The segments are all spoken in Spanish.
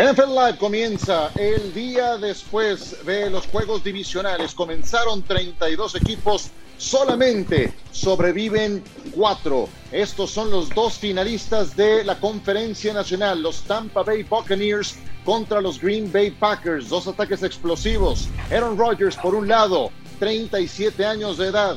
NFL Live comienza el día después de los juegos divisionales. Comenzaron 32 equipos, solamente sobreviven cuatro. Estos son los dos finalistas de la conferencia nacional, los Tampa Bay Buccaneers contra los Green Bay Packers. Dos ataques explosivos. Aaron Rodgers por un lado, 37 años de edad.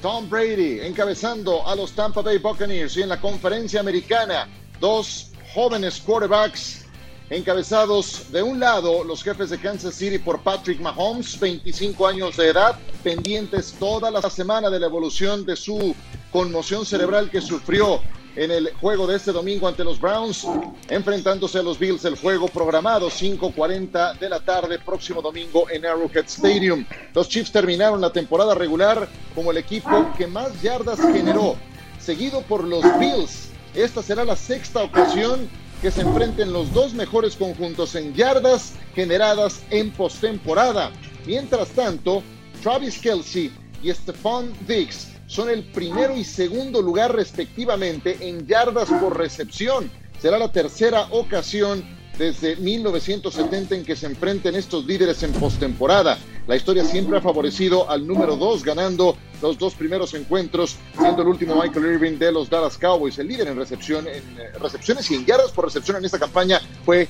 Tom Brady encabezando a los Tampa Bay Buccaneers y en la conferencia americana, dos jóvenes quarterbacks encabezados de un lado los jefes de Kansas City por Patrick Mahomes, 25 años de edad, pendientes toda la semana de la evolución de su conmoción cerebral que sufrió en el juego de este domingo ante los Browns, enfrentándose a los Bills, el juego programado 5.40 de la tarde, próximo domingo en Arrowhead Stadium. Los Chiefs terminaron la temporada regular como el equipo que más yardas generó, seguido por los Bills. Esta será la sexta ocasión que se enfrenten los dos mejores conjuntos en yardas generadas en postemporada. Mientras tanto, Travis Kelsey y Stephon Diggs son el primero y segundo lugar respectivamente en yardas por recepción. Será la tercera ocasión desde 1970 en que se enfrenten estos líderes en postemporada. La historia siempre ha favorecido al número dos, ganando los dos primeros encuentros, siendo el último Michael Irving de los Dallas Cowboys. El líder en recepción, en eh, recepciones y en yardas por recepción en esta campaña fue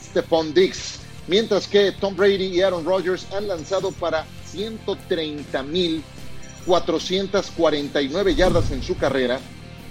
Stephon Diggs. Mientras que Tom Brady y Aaron Rodgers han lanzado para 130 mil 449 yardas en su carrera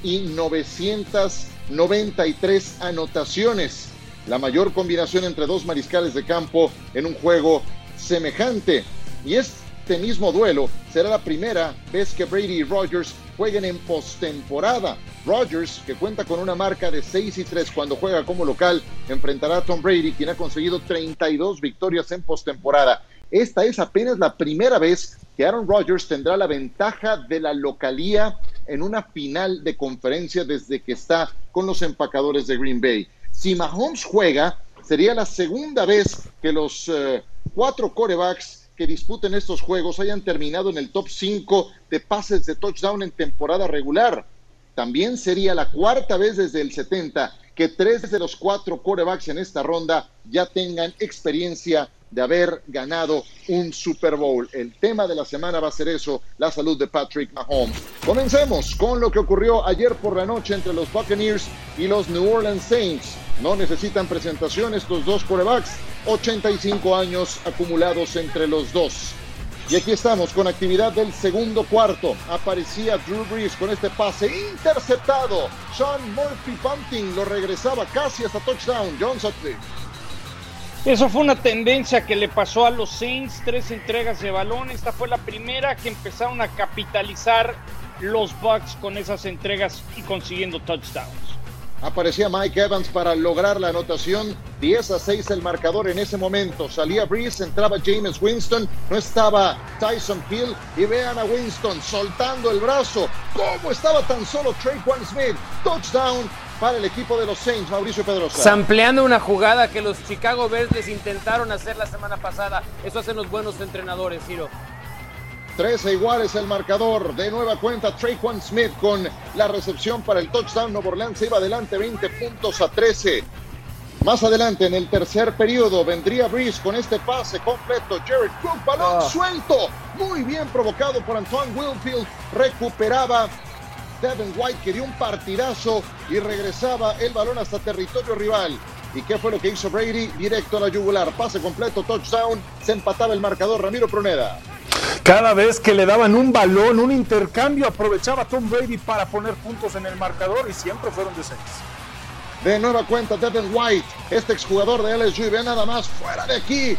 y 993 anotaciones la mayor combinación entre dos mariscales de campo en un juego semejante. Y este mismo duelo será la primera vez que Brady y Rogers jueguen en postemporada. Rogers, que cuenta con una marca de 6 y 3 cuando juega como local, enfrentará a Tom Brady, quien ha conseguido 32 victorias en postemporada. Esta es apenas la primera vez que Aaron Rodgers tendrá la ventaja de la localía en una final de conferencia desde que está con los empacadores de Green Bay. Si Mahomes juega, sería la segunda vez que los eh, cuatro corebacks que disputen estos juegos hayan terminado en el top 5 de pases de touchdown en temporada regular. También sería la cuarta vez desde el 70 que tres de los cuatro corebacks en esta ronda ya tengan experiencia de haber ganado un Super Bowl. El tema de la semana va a ser eso, la salud de Patrick Mahomes. Comencemos con lo que ocurrió ayer por la noche entre los Buccaneers y los New Orleans Saints. No necesitan presentación estos dos corebacks, 85 años acumulados entre los dos. Y aquí estamos con actividad del segundo cuarto. Aparecía Drew Brees con este pase interceptado. Sean Murphy Bunting lo regresaba casi hasta touchdown. John Sutcliffe. Eso fue una tendencia que le pasó a los Saints, tres entregas de balón. Esta fue la primera que empezaron a capitalizar los Bucks con esas entregas y consiguiendo touchdowns. Aparecía Mike Evans para lograr la anotación. 10 a 6 el marcador en ese momento. Salía Breeze, entraba James Winston, no estaba Tyson Hill. Y vean a Winston soltando el brazo. ¿Cómo estaba tan solo Traquan Smith? Touchdown para el equipo de los Saints, Mauricio Pedrosa. Sampleando una jugada que los Chicago Bears intentaron hacer la semana pasada. Eso hacen los buenos entrenadores, Ciro. 13 iguales el marcador. De nueva cuenta, Traquan Smith con la recepción para el touchdown. Nuevo Orleans se iba adelante 20 puntos a 13. Más adelante, en el tercer periodo, vendría Breeze con este pase completo. Jared Cook, balón ah. suelto. Muy bien provocado por Antoine Wilfield. Recuperaba Devin White que dio un partidazo y regresaba el balón hasta territorio rival. ¿Y qué fue lo que hizo Brady? Directo a la yugular, pase completo, touchdown, se empataba el marcador Ramiro Pruneda. Cada vez que le daban un balón, un intercambio, aprovechaba Tom Brady para poner puntos en el marcador y siempre fueron de seis. De nueva cuenta, Devin White, este exjugador de LSU, y ve nada más fuera de aquí,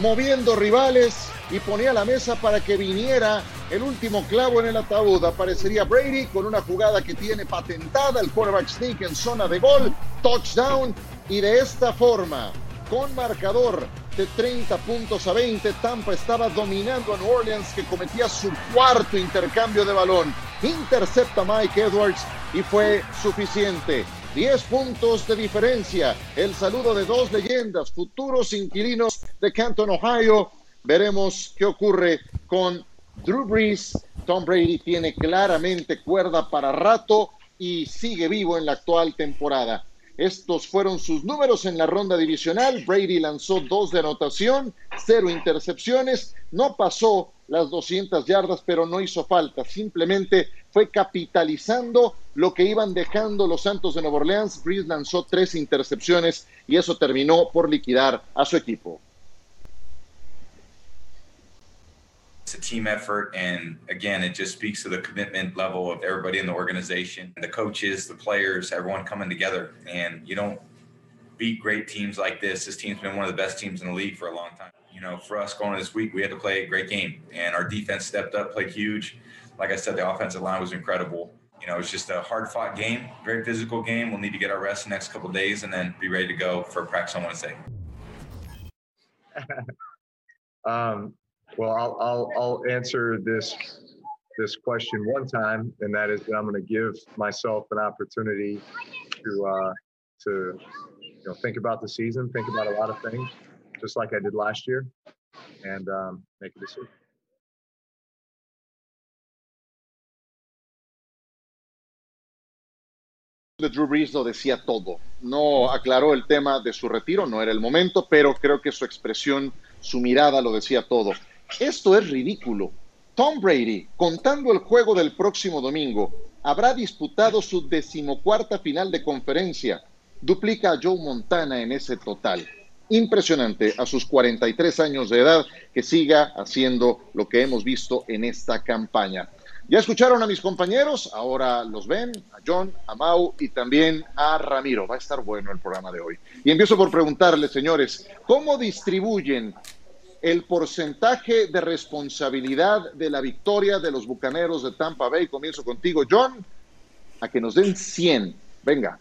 moviendo rivales, y ponía la mesa para que viniera el último clavo en el ataúd. Aparecería Brady con una jugada que tiene patentada el quarterback sneak en zona de gol, touchdown y de esta forma, con marcador de 30 puntos a 20, Tampa estaba dominando a New Orleans que cometía su cuarto intercambio de balón. Intercepta Mike Edwards y fue suficiente. 10 puntos de diferencia. El saludo de dos leyendas, futuros inquilinos de Canton, Ohio, Veremos qué ocurre con Drew Brees. Tom Brady tiene claramente cuerda para rato y sigue vivo en la actual temporada. Estos fueron sus números en la ronda divisional. Brady lanzó dos de anotación, cero intercepciones, no pasó las 200 yardas, pero no hizo falta. Simplemente fue capitalizando lo que iban dejando los Santos de Nueva Orleans. Breeze lanzó tres intercepciones y eso terminó por liquidar a su equipo. It's a team effort. And again, it just speaks to the commitment level of everybody in the organization, the coaches, the players, everyone coming together. And you don't beat great teams like this. This team's been one of the best teams in the league for a long time. You know, for us going this week, we had to play a great game. And our defense stepped up, played huge. Like I said, the offensive line was incredible. You know, it's just a hard fought game, very physical game. We'll need to get our rest the next couple days and then be ready to go for practice on Wednesday. um, well, I'll, I'll, I'll answer this this question one time, and that is that I'm going to give myself an opportunity to uh, to you know think about the season, think about a lot of things, just like I did last year, and um, make a decision. de Drew Brees lo decía todo. No aclaró el tema de su retiro, no era el momento, pero creo que su expresión, su mirada lo decía todo. Esto es ridículo. Tom Brady, contando el juego del próximo domingo, habrá disputado su decimocuarta final de conferencia. Duplica a Joe Montana en ese total. Impresionante a sus 43 años de edad que siga haciendo lo que hemos visto en esta campaña. Ya escucharon a mis compañeros, ahora los ven, a John, a Mau y también a Ramiro. Va a estar bueno el programa de hoy. Y empiezo por preguntarles, señores, ¿cómo distribuyen el porcentaje de responsabilidad de la victoria de los Bucaneros de Tampa Bay. Comienzo contigo, John, a que nos den 100. Venga.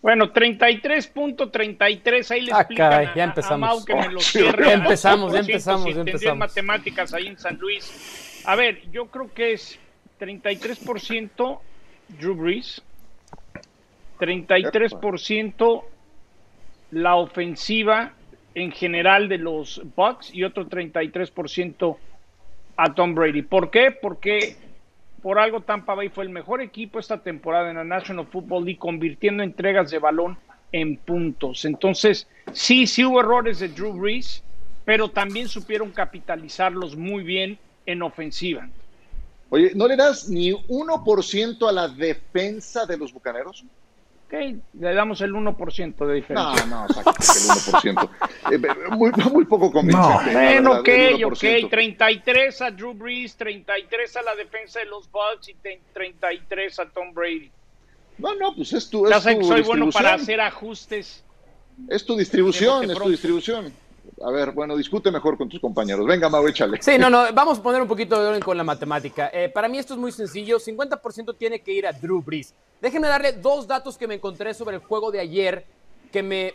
Bueno, 33.33, ahí les ah, explican caray, a, ya a empezamos. Mau que me lo cierre. ya empezamos, ya empezamos, si ya empezamos. matemáticas ahí en San Luis. A ver, yo creo que es 33% Drew Brees, 33% la ofensiva en general de los Bucks y otro 33% a Tom Brady. ¿Por qué? Porque por algo Tampa Bay fue el mejor equipo esta temporada en la National Football League, convirtiendo entregas de balón en puntos. Entonces, sí, sí hubo errores de Drew Brees, pero también supieron capitalizarlos muy bien en ofensiva. Oye, ¿no le das ni 1% a la defensa de los Bucaneros? Ok, le damos el 1% de diferencia. No, no, sácate el 1%. Eh, muy, muy poco convincente. la Bueno, ok, ok. 1%. 33 a Drew Brees, 33 a la defensa de los Bucks y te- 33 a Tom Brady. No, no, pues es tu, Ya es sé tu que soy bueno para hacer ajustes. Es tu distribución, es tu distribución. A ver, bueno, discute mejor con tus compañeros. Venga, Mau, échale. Sí, no, no, vamos a poner un poquito de orden con la matemática. Eh, para mí esto es muy sencillo, 50% tiene que ir a Drew Brees. Déjenme darle dos datos que me encontré sobre el juego de ayer que me,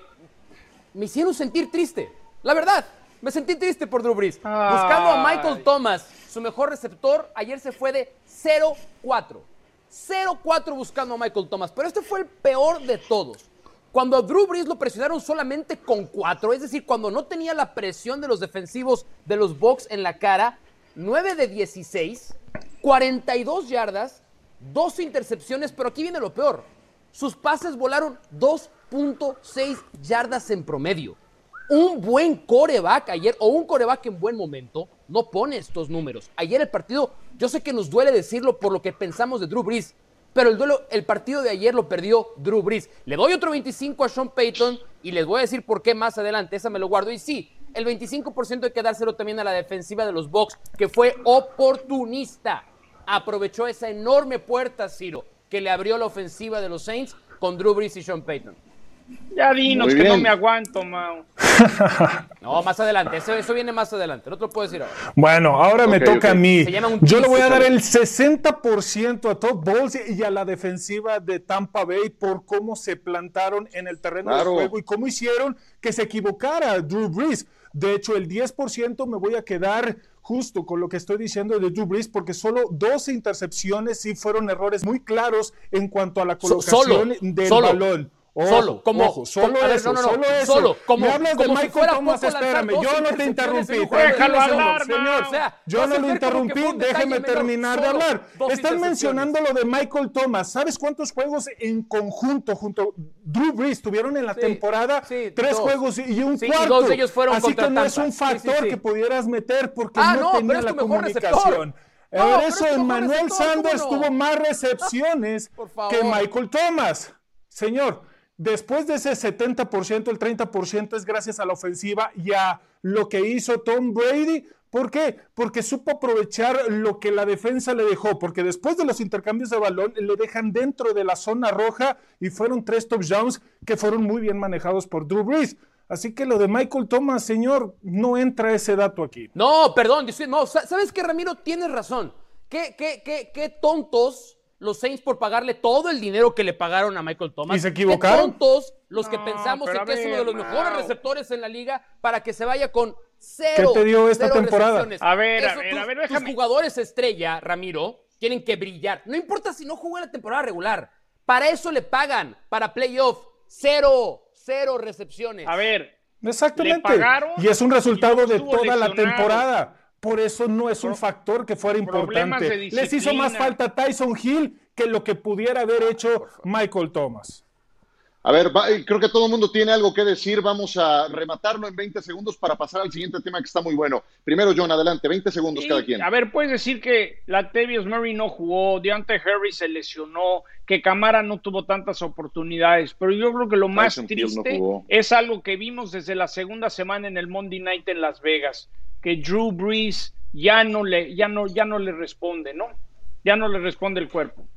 me hicieron sentir triste. La verdad, me sentí triste por Drew Brees. Buscando a Michael. Thomas, su mejor receptor, ayer se fue de 0-4. 0-4 buscando a Michael Thomas, pero este fue el peor de todos. Cuando a Drew Brees lo presionaron solamente con 4, es decir, cuando no tenía la presión de los defensivos de los Bucks en la cara, 9 de 16, 42 yardas, 2 intercepciones, pero aquí viene lo peor. Sus pases volaron 2.6 yardas en promedio. Un buen coreback ayer, o un coreback en buen momento, no pone estos números. Ayer el partido, yo sé que nos duele decirlo por lo que pensamos de Drew Brees, pero el duelo, el partido de ayer lo perdió Drew Brees. Le doy otro 25 a Sean Payton y les voy a decir por qué más adelante. Esa me lo guardo. Y sí, el 25% hay que dárselo también a la defensiva de los Bucks, que fue oportunista. Aprovechó esa enorme puerta, Ciro, que le abrió la ofensiva de los Saints con Drew Brees y Sean Payton. Ya dinos Muy que no me aguanto, Mau. No, más adelante. Eso, eso viene más adelante. No te lo puedo decir ahora. Bueno, ahora me toca a mí. Se llama un Yo le voy a dar el 60% a Todd Bowles y a la defensiva de Tampa Bay por cómo se plantaron en el terreno Claro. de juego y cómo hicieron que se equivocara Drew Brees. De hecho, el 10% me voy a quedar justo con lo que estoy diciendo de Drew Brees porque solo 12 intercepciones sí fueron errores muy claros en cuanto a la So- colocación solo, del solo. balón. Ojo, Solo, como- ojo, solo como- eso, no, no, no, solo eso. solo, como- Me hablas de como Michael Thomas, espérame, yo no te interrumpí. Déjalo hablar, señor. Mau. O sea, Yo no lo interrumpí, déjeme menor. terminar de hablar. Están mencionando lo de Michael Thomas. ¿Sabes cuántos juegos en conjunto junto Drew Brees tuvieron en la Sí, temporada? sí, Tres dos. juegos y un Sí, y cuarto. dos de ellos fueron Así que no es un factor que pudieras meter porque Ah, no, tenía la comunicación. Pero eso, Emmanuel receptor, ¿cómo Sanders tuvo más recepciones Por que Michael Thomas. Señor, después de ese 70%, el 30% es gracias a la ofensiva y a lo que hizo Tom Brady. ¿Por qué? Porque supo aprovechar lo que la defensa le dejó, porque después de los intercambios de balón le dejan dentro de la zona roja y fueron tres touchdowns que fueron muy bien manejados por Drew Brees. Así que lo de Michael Thomas, señor, no entra ese dato aquí. No, perdón, no, sa- ¿sabes qué, Ramiro? Tienes razón. ¿Qué, qué, qué, qué tontos los Saints por pagarle todo el dinero que le pagaron a Michael Thomas? ¿Y se equivocaron? Qué tontos los que No, pensamos en a que es uno de los mejores receptores en la liga para que se vaya con cero. ¿Qué te dio esta temporada? A ver, a Eso, ver, tus- a ver, tus déjame. jugadores estrella, Ramiro, tienen que brillar. No importa si no jugó en la temporada regular. Para eso le pagan, para playoff. Cero, cero recepciones. A ver, Exactamente. Le pagaron y es un resultado de toda la temporada. Por eso no es un factor que fuera importante. Les hizo más falta Tyson Hill que lo que pudiera haber hecho Michael Thomas. A ver, va- eh, creo que todo el mundo tiene algo que decir. Vamos a rematarlo en 20 segundos para pasar al siguiente tema que está muy bueno. Primero, John, adelante, 20 segundos Sí, cada quien. A ver, puedes decir que Latavius Murray no jugó, Deontay Harris se lesionó, que Camara no tuvo tantas oportunidades, pero yo creo que lo más Tyson Hill no triste es algo que vimos desde la segunda semana en el Monday Night en Las Vegas, que Drew Brees ya no le, ya no, ya no le responde, ¿no? Ya no le responde el cuerpo.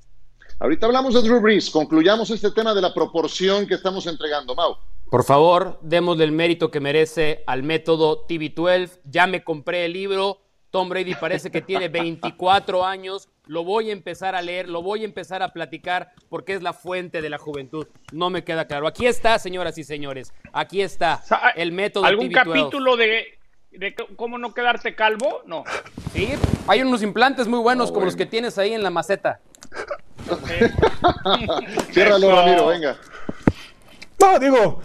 Ahorita hablamos de Drew Brees. Concluyamos este tema de la proporción que estamos entregando, Mau. Por favor, démosle el mérito que merece al método TB12. Ya me compré el libro. Tom Brady parece que tiene 24 años. Lo voy a empezar a leer, lo voy a empezar a platicar porque es la fuente de la juventud. No me queda claro. Aquí está, señoras y señores. Aquí está el método ¿Algún TB12. capítulo de, de cómo no quedarte calvo? No. Sí, hay unos implantes muy buenos No, como los que tienes ahí en la maceta. Ciérralo. Ramiro, venga. No, digo,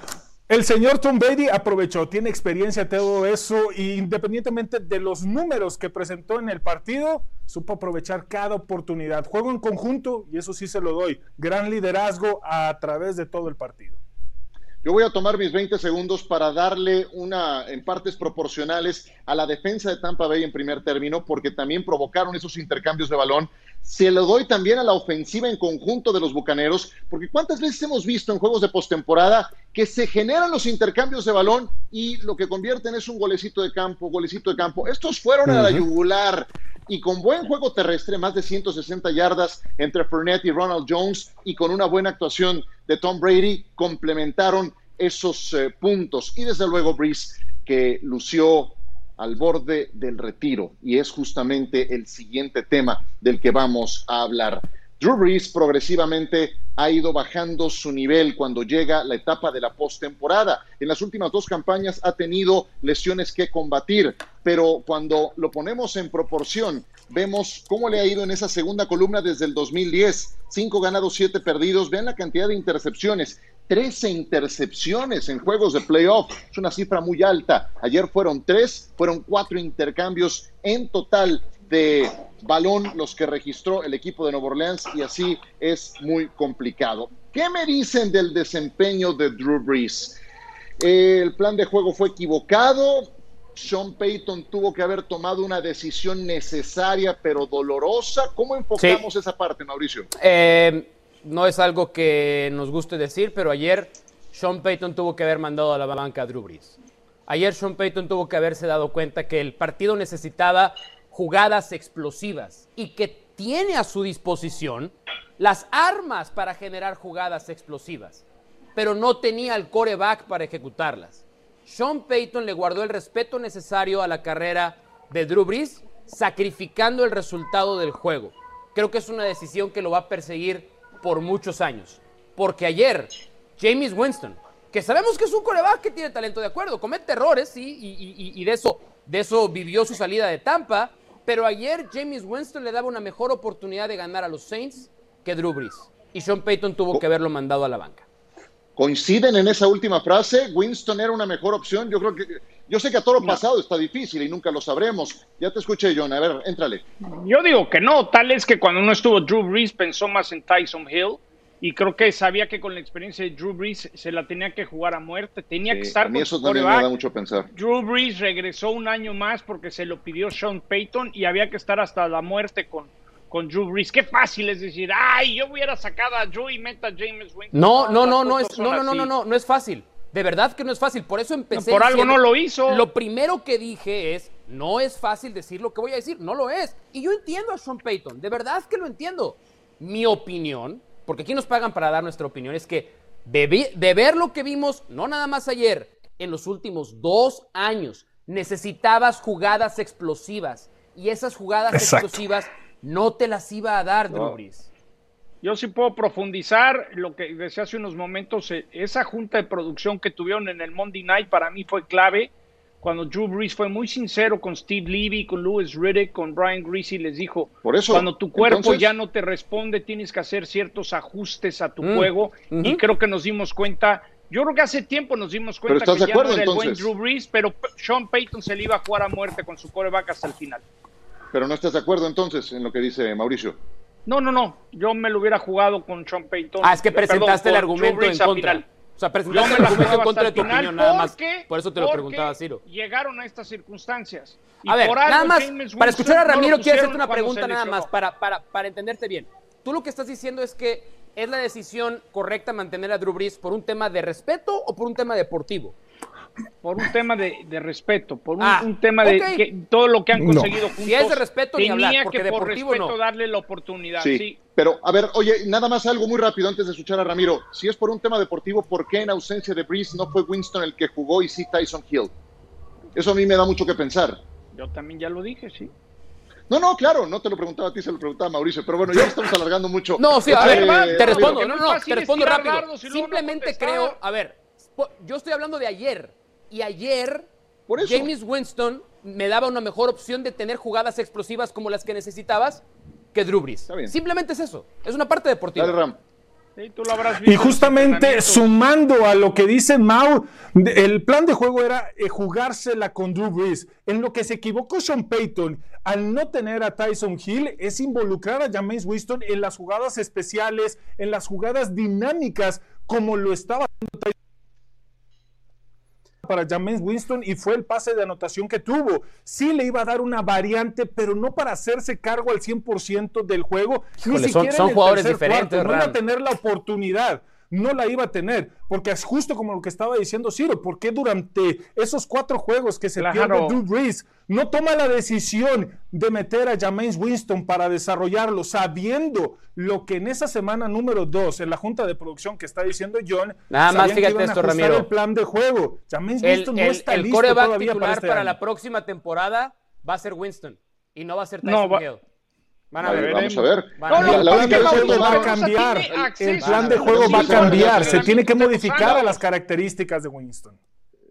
el señor Tom Brady aprovechó, tiene experiencia, todo eso, y independientemente de los números que presentó en el partido, supo aprovechar cada oportunidad. Juego en conjunto, y eso sí se lo doy. Gran liderazgo a través de todo el partido. Yo voy a tomar mis 20 segundos para darle una, en partes proporcionales, a la defensa de Tampa Bay en primer término, porque también provocaron esos intercambios de balón. Se lo doy también a la ofensiva en conjunto de los Bucaneros, porque cuántas veces hemos visto en juegos de postemporada que se generan los intercambios de balón y lo que convierten es un golecito de campo, golecito de campo. Estos fueron a la yugular y con buen juego terrestre, más de 160 yardas entre Fournette y Ronald Jones, y con una buena actuación de Tom Brady, complementaron esos eh, puntos. Y desde luego Breeze, que lució al borde del retiro, y es justamente el siguiente tema del que vamos a hablar. Drew Brees progresivamente ha ido bajando su nivel cuando llega la etapa de la postemporada. En las últimas dos campañas ha tenido lesiones que combatir, pero cuando lo ponemos en proporción, vemos cómo le ha ido en esa segunda columna desde el 2010. Cinco ganados, siete perdidos. Vean la cantidad de intercepciones. 13 intercepciones en juegos de playoff. Es una cifra muy alta. Ayer fueron tres, fueron cuatro intercambios en total de balón los que registró el equipo de Nueva Orleans y así es muy complicado. ¿Qué me dicen del desempeño de Drew Brees? El plan de juego fue equivocado. Sean Payton tuvo que haber tomado una decisión necesaria pero dolorosa. ¿Cómo enfocamos esa parte, Mauricio? Eh, no es algo que nos guste decir, pero ayer Sean Payton tuvo que haber mandado a la banca a Drew Brees. Ayer Sean Payton tuvo que haberse dado cuenta que el partido necesitaba jugadas explosivas y que tiene a su disposición las armas para generar jugadas explosivas, pero no tenía el coreback para ejecutarlas. Sean Payton le guardó el respeto necesario a la carrera de Drew Brees, sacrificando el resultado del juego. Creo que es una decisión que lo va a perseguir por muchos años. Porque ayer, James Winston, que sabemos que es un coreback que tiene talento de acuerdo, comete errores, y- y de, eso, de eso vivió su salida de Tampa, pero ayer James Winston le daba una mejor oportunidad de ganar a los Saints que Drew Brees. Y Sean Payton tuvo que haberlo mandado a la banca. coinciden en esa última frase. Winston era una mejor opción. Yo creo que, yo sé que a todo lo pasado está difícil y nunca lo sabremos. Ya te escuché, John. A ver, éntrale. Yo digo que no. Tal es que cuando no estuvo Drew Brees pensó más en Tyson Hill y creo que sabía que con la experiencia de Drew Brees se la tenía que jugar a muerte, tenía que estar a mí eso también me da mucho pensar. Drew Brees regresó un año más porque se lo pidió Sean Payton y había que estar hasta la muerte con, con Drew Brees. Qué fácil es decir, ay, yo hubiera sacado a Drew y meta a James Winston. No, no, no, no, es, no, no, no, no, no, no es fácil. De verdad que no es fácil. Por eso empecé. No, por algo no lo hizo. Lo primero que dije es: no es fácil decir lo que voy a decir. No lo es. Y yo entiendo a Sean Payton. De verdad que lo entiendo. Mi opinión porque aquí nos pagan para dar nuestra opinión, es que de, ver lo que vimos, no nada más ayer, en los últimos dos años, necesitabas jugadas explosivas. Y esas jugadas explosivas no te las iba a dar, Drew Brees. Yo sí puedo profundizar lo que decía hace unos momentos. Eh, esa junta de producción que tuvieron en el Monday Night para mí fue clave cuando Drew Brees fue muy sincero con Steve Levy, con Louis Riddick, con Brian Greasy, les dijo, Por eso, cuando tu cuerpo ya no te responde, tienes que hacer ciertos ajustes a tu mm, juego. Y creo que nos dimos cuenta, yo creo que hace tiempo nos dimos cuenta que ya no era el buen Drew Brees, pero Sean Payton se le iba a jugar a muerte con su coreback hasta el final. Pero no estás de acuerdo entonces en lo que dice Mauricio. No, no, no. Yo me lo hubiera jugado con Sean Payton. Ah, es que presentaste el argumento en contra. O sea, presentaste el argumento en contra de tu opinión, nada más. Por eso te lo preguntaba, Ciro. Llegaron a estas circunstancias. a ver, nada más, para escuchar a Ramiro, quiero hacerte una pregunta nada más, para, para, para entenderte bien. Tú lo que estás diciendo es que es la decisión correcta mantener a Drew Brees por un tema de respeto o por un tema deportivo por un tema de, respeto, por un, ah, tema de que, todo lo que han conseguido juntos. Si es de respeto, tenía ni hablar, que por respeto darle la oportunidad. Sí, pero a ver, oye, nada más algo muy rápido antes de escuchar a Ramiro. Si es por un tema deportivo, ¿por qué en ausencia de Breeze no fue Winston el que jugó y sí Tyson Hill? Eso a mí me da mucho que pensar. Yo también ya lo dije, sí. No, no, claro, no te lo preguntaba a ti, se lo preguntaba a Mauricio, pero bueno, ya estamos alargando mucho. No, sí, a ver, este, te respondo, no, no, te respondo rápido. Simplemente creo, a ver, yo estoy hablando de ayer, y ayer James Winston me daba una mejor opción de tener jugadas explosivas como las que necesitabas que Drew Brees. Simplemente es eso. Es una parte deportiva. Dale, Ram. y justamente sumando a lo que dice Mau, el plan de juego era eh, jugársela con Drew Brees. En lo que se equivocó Sean Payton al no tener a Tyson Hill es involucrar a James Winston en las jugadas especiales, en las jugadas dinámicas, como lo estaba para James Winston y fue el pase de anotación que tuvo. Sí le iba a dar una variante, pero no para hacerse cargo al 100% del juego. ni siquiera son, jugadores diferentes. no iba a tener la oportunidad no la iba a tener, porque es justo como lo que estaba diciendo Ciro, porque durante esos cuatro juegos que se pierde Drew Brees, no toma la decisión de meter a James Winston para desarrollarlo, sabiendo lo que en esa semana número dos, en la junta de producción que está diciendo John, nada más fíjate esto, Ramiro. el plan de juego. James Winston no está el listo todavía para, este para la próxima temporada va a ser Winston y no va a ser Tyson no, Hill. Van a ver, vamos a ver. la, única vez que va a cambiar. El plan de juego va a cambiar. Se tiene que modificar a las características de Winston.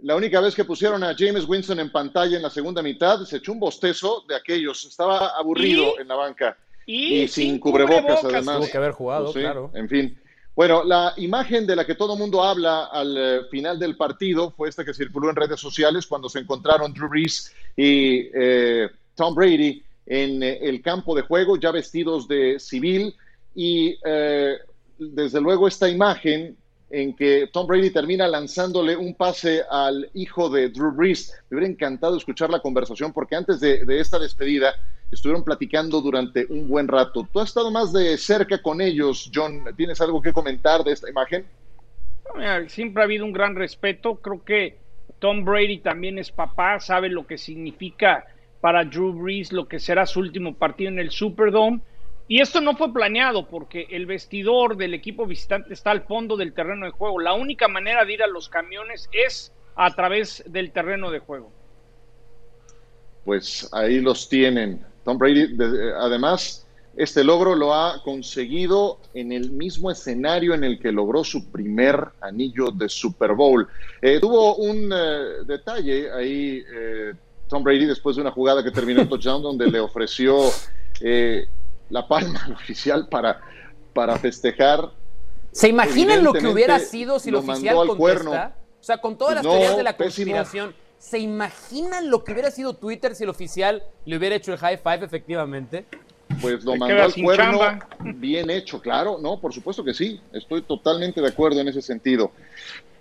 La única vez que pusieron a James Winston en pantalla en la segunda mitad, se echó un bostezo de aquellos. Estaba aburrido en la banca. Y, sin, cubrebocas, además. Tuvo que haber jugado, pues claro. En fin. Bueno, la imagen de la que todo el mundo habla al eh, final del partido fue esta que circuló en redes sociales cuando se encontraron Drew Brees y eh, Tom Brady en eh, el campo de juego, ya vestidos de civil, y eh, desde luego esta imagen en que Tom Brady termina lanzándole un pase al hijo de Drew Brees. Me hubiera encantado escuchar la conversación porque antes de, esta despedida estuvieron platicando durante un buen rato. Tú has estado más de cerca con ellos, John. ¿Tienes algo que comentar de esta imagen? Siempre ha habido un gran respeto. Creo que Tom Brady también es papá, sabe lo que significa para Drew Brees lo que será su último partido en el Superdome. Y esto no fue planeado porque el vestidor del equipo visitante está al fondo del terreno de juego. La única manera de ir a los camiones es a través del terreno de juego. Pues ahí los tienen. Tom Brady, además, este logro lo ha conseguido en el mismo escenario en el que logró su primer anillo de Super Bowl. Eh, tuvo un eh, detalle ahí. Eh, Tom Brady después de una jugada que terminó en touchdown donde le ofreció eh, la palma oficial para, para festejar ¿Se imaginan lo que hubiera sido si el lo oficial al contesta? cuerno. O sea, con todas las No, teorías de la pésimo. conspiración, ¿se imaginan lo que hubiera sido Twitter si el oficial le hubiera hecho el high five efectivamente? Pues lo mandó al cuerno chamba. bien hecho, claro, no, por supuesto que sí, estoy totalmente de acuerdo en ese sentido.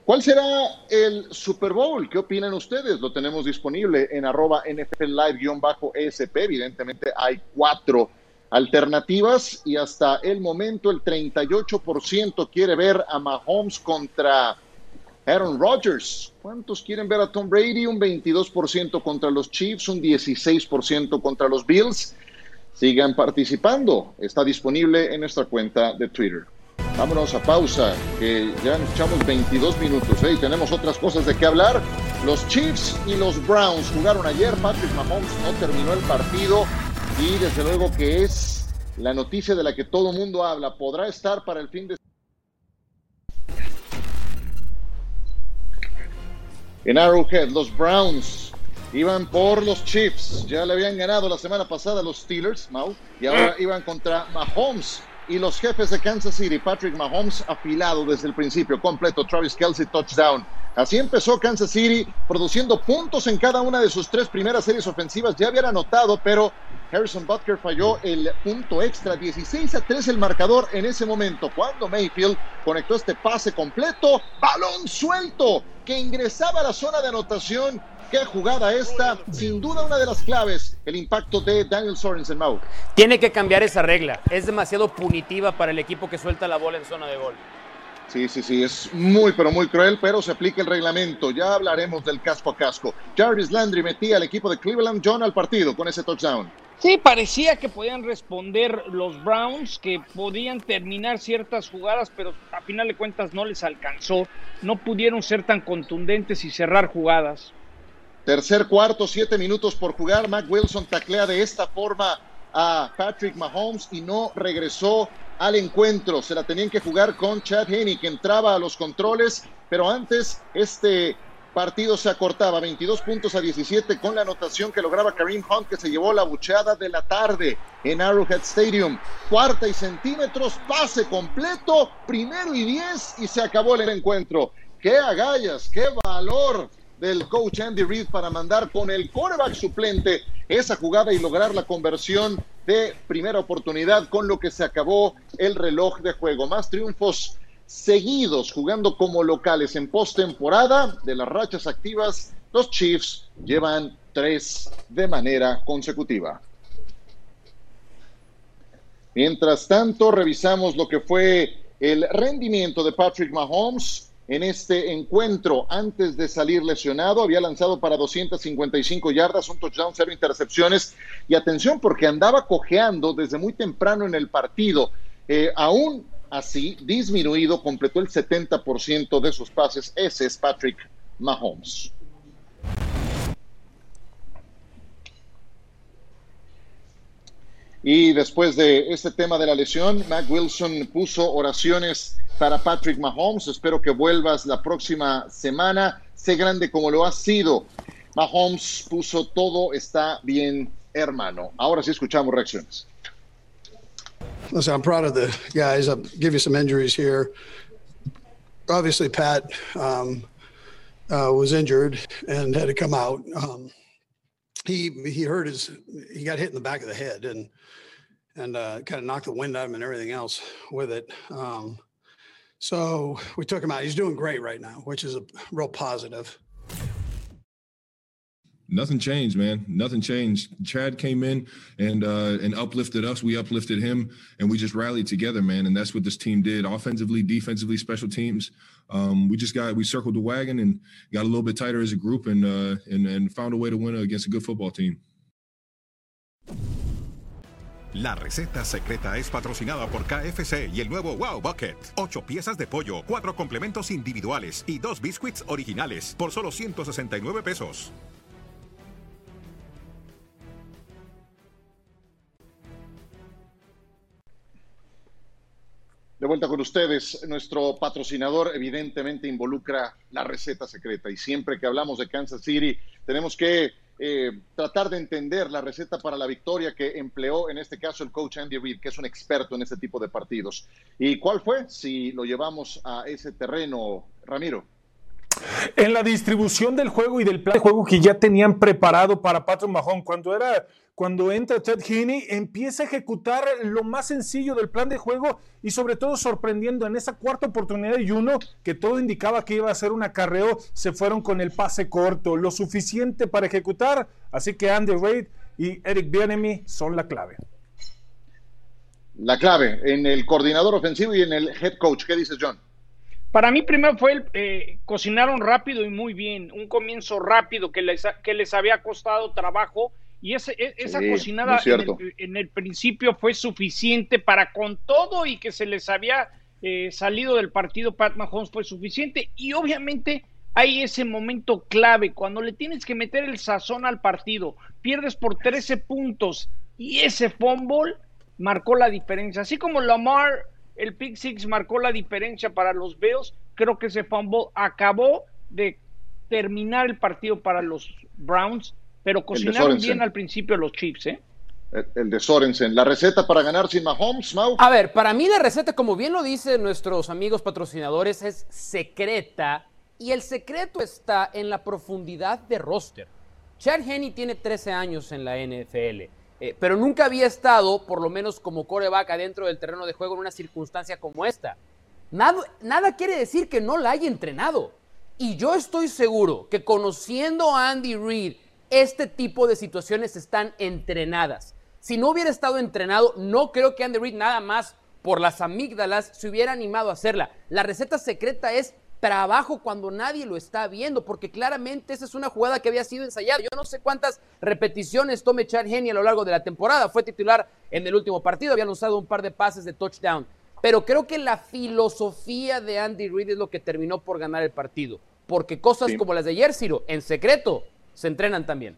¿Cuál será el Super Bowl? ¿Qué opinan ustedes? Lo tenemos disponible en arroba NFL Live-ESP. Evidentemente hay cuatro alternativas y hasta el momento el 38% quiere ver a Mahomes contra Aaron Rodgers. ¿Cuántos quieren ver a Tom Brady? Un 22% contra los Chiefs, un 16% contra los Bills. Sigan participando. Está disponible en nuestra cuenta de Twitter. Vámonos a pausa, que ya nos echamos 22 minutos ¿eh? y tenemos otras cosas de qué hablar. Los Chiefs y los Browns jugaron ayer. Patrick Mahomes no terminó el partido y desde luego que es la noticia de la que todo mundo habla. Podrá estar para el fin de en Arrowhead, los Browns iban por los Chiefs. Ya le habían ganado la semana pasada los Steelers, Mau, y ahora iban contra Mahomes y los jefes de Kansas City. Patrick Mahomes afilado desde el principio, completo. Travis Kelsey, touchdown. Así empezó Kansas City, produciendo puntos en cada una de sus tres primeras series ofensivas. Ya habían anotado, pero Harrison Butker falló el punto extra. 16 a 3 el marcador en ese momento. Cuando Mayfield conectó este pase completo, balón suelto que ingresaba a la zona de anotación. Qué jugada esta, sin duda una de las claves, el impacto de Daniel Sorensen Mau. Tiene que cambiar esa regla. Es demasiado punitiva para el equipo que suelta la bola en zona de gol. Sí, sí, sí, es muy, pero muy cruel, pero se aplica el reglamento. Ya hablaremos del casco a casco. Jarvis Landry metía al equipo de Cleveland John al partido con ese touchdown. Sí, parecía que podían responder los Browns, que podían terminar ciertas jugadas, pero a final de cuentas no les alcanzó. No pudieron ser tan contundentes y cerrar jugadas. Tercer cuarto, siete minutos por jugar. Mac Wilson taclea de esta forma a Patrick Mahomes y no regresó al encuentro. Se la tenían que jugar con Chad Henney, que entraba a los controles, pero antes este partido se acortaba 22 puntos a 17 con la anotación que lograba Kareem Hunt, que se llevó la bucheada de la tarde en Arrowhead Stadium. Cuarta y centímetros, pase completo, primero y 10 y se acabó el encuentro. ¡Qué agallas! ¡Qué valor! Del coach Andy Reid para mandar con el quarterback suplente esa jugada y lograr la conversión de primera oportunidad con lo que se acabó el reloj de juego. Más triunfos seguidos jugando como locales en postemporada de las rachas activas. Los Chiefs llevan tres de manera consecutiva. Mientras tanto, revisamos lo que fue el rendimiento de Patrick Mahomes en este encuentro antes de salir lesionado. Había lanzado para 255 yardas, un touchdown, cero intercepciones. Y atención, porque andaba cojeando desde muy temprano en el partido. Eh, aún así, disminuido, completó el 70% de sus pases. Ese es Patrick Mahomes. Y después de este tema de la lesión, Mac Wilson puso oraciones para Patrick Mahomes. Espero que vuelvas la próxima semana. Sé grande como lo has sido. Mahomes puso todo está bien, hermano. Ahora sí escuchamos reacciones. Listen, I'm proud of the guys. I'll give you some injuries here. Obviously, Pat um, uh, was injured and had to come out. Um, he he hurt his he got hit in the back of the head and and uh, kind of knocked the wind out of him and everything else with it. Um, so we took him out. He's doing great right now, which is a real positive. Nothing changed, man. Nothing changed. Chad came in and uh, and uplifted us. We uplifted him, and we just rallied together, man. And that's what this team did, offensively, defensively, special teams. Um, we just got we circled the wagon and got a little bit tighter as a group, and uh, and and found a way to win against a good football team. La receta secreta es patrocinada por KFC y el nuevo Wow Bucket. Ocho piezas de pollo, cuatro complementos individuales y dos biscuits originales por solo 169 pesos. De vuelta con ustedes, nuestro patrocinador evidentemente involucra la receta secreta y siempre que hablamos de Kansas City tenemos que eh, tratar de entender la receta para la victoria que empleó en este caso el coach Andy Reid, que es un experto en este tipo de partidos. ¿Y cuál fue? Si lo llevamos a ese terreno, Ramiro. En la distribución del juego y del plan de juego que ya tenían preparado para Patrick Mahomes, cuando era cuando entra Ted Heaney, empieza a ejecutar lo más sencillo del plan de juego y sobre todo sorprendiendo en esa cuarta oportunidad y uno que todo indicaba que iba a ser un acarreo, se fueron con el pase corto, lo suficiente para ejecutar, así que Andy Reid y Eric Bieniemy son la clave. La clave en el coordinador ofensivo y en el head coach, ¿qué dices John? Para mí primero fue el, eh, cocinaron rápido y muy bien, un comienzo rápido que les, que les había costado trabajo y ese, e, esa cocinada en el, principio fue suficiente para con todo y que se les había eh, salido del partido Pat Mahomes fue suficiente. Y obviamente hay ese momento clave cuando le tienes que meter el sazón al partido, pierdes por 13 puntos y ese fumble marcó la diferencia. Así como Lamar, el pick six marcó la diferencia para los Bills, creo que ese fumble acabó de terminar el partido para los Browns pero cocinaron bien al principio los Chiefs, ¿eh? El, de Sorensen. ¿La receta para ganar sin Mahomes, Mau? A ver, para mí la receta, como bien lo dicen nuestros amigos patrocinadores, es secreta. Y el secreto está en la profundidad de roster. Chad Henney tiene 13 años en la NFL, eh, pero nunca había estado, por lo menos como coreback, adentro del terreno de juego en una circunstancia como esta. Nada, nada quiere decir que no la haya entrenado. Y yo estoy seguro que conociendo a Andy Reid este tipo de situaciones están entrenadas. Si no hubiera estado entrenado, no creo que Andy Reid nada más por las amígdalas se hubiera animado a hacerla. La receta secreta es trabajo cuando nadie lo está viendo, porque claramente esa es una jugada que había sido ensayada. Yo no sé cuántas repeticiones tome Chad Henney a lo largo de la temporada. Fue titular en el último partido, habían usado un par de pases de touchdown. Pero creo que la filosofía de Andy Reid es lo que terminó por ganar el partido. Porque cosas como las de ayer, Ciro, en secreto, se entrenan también.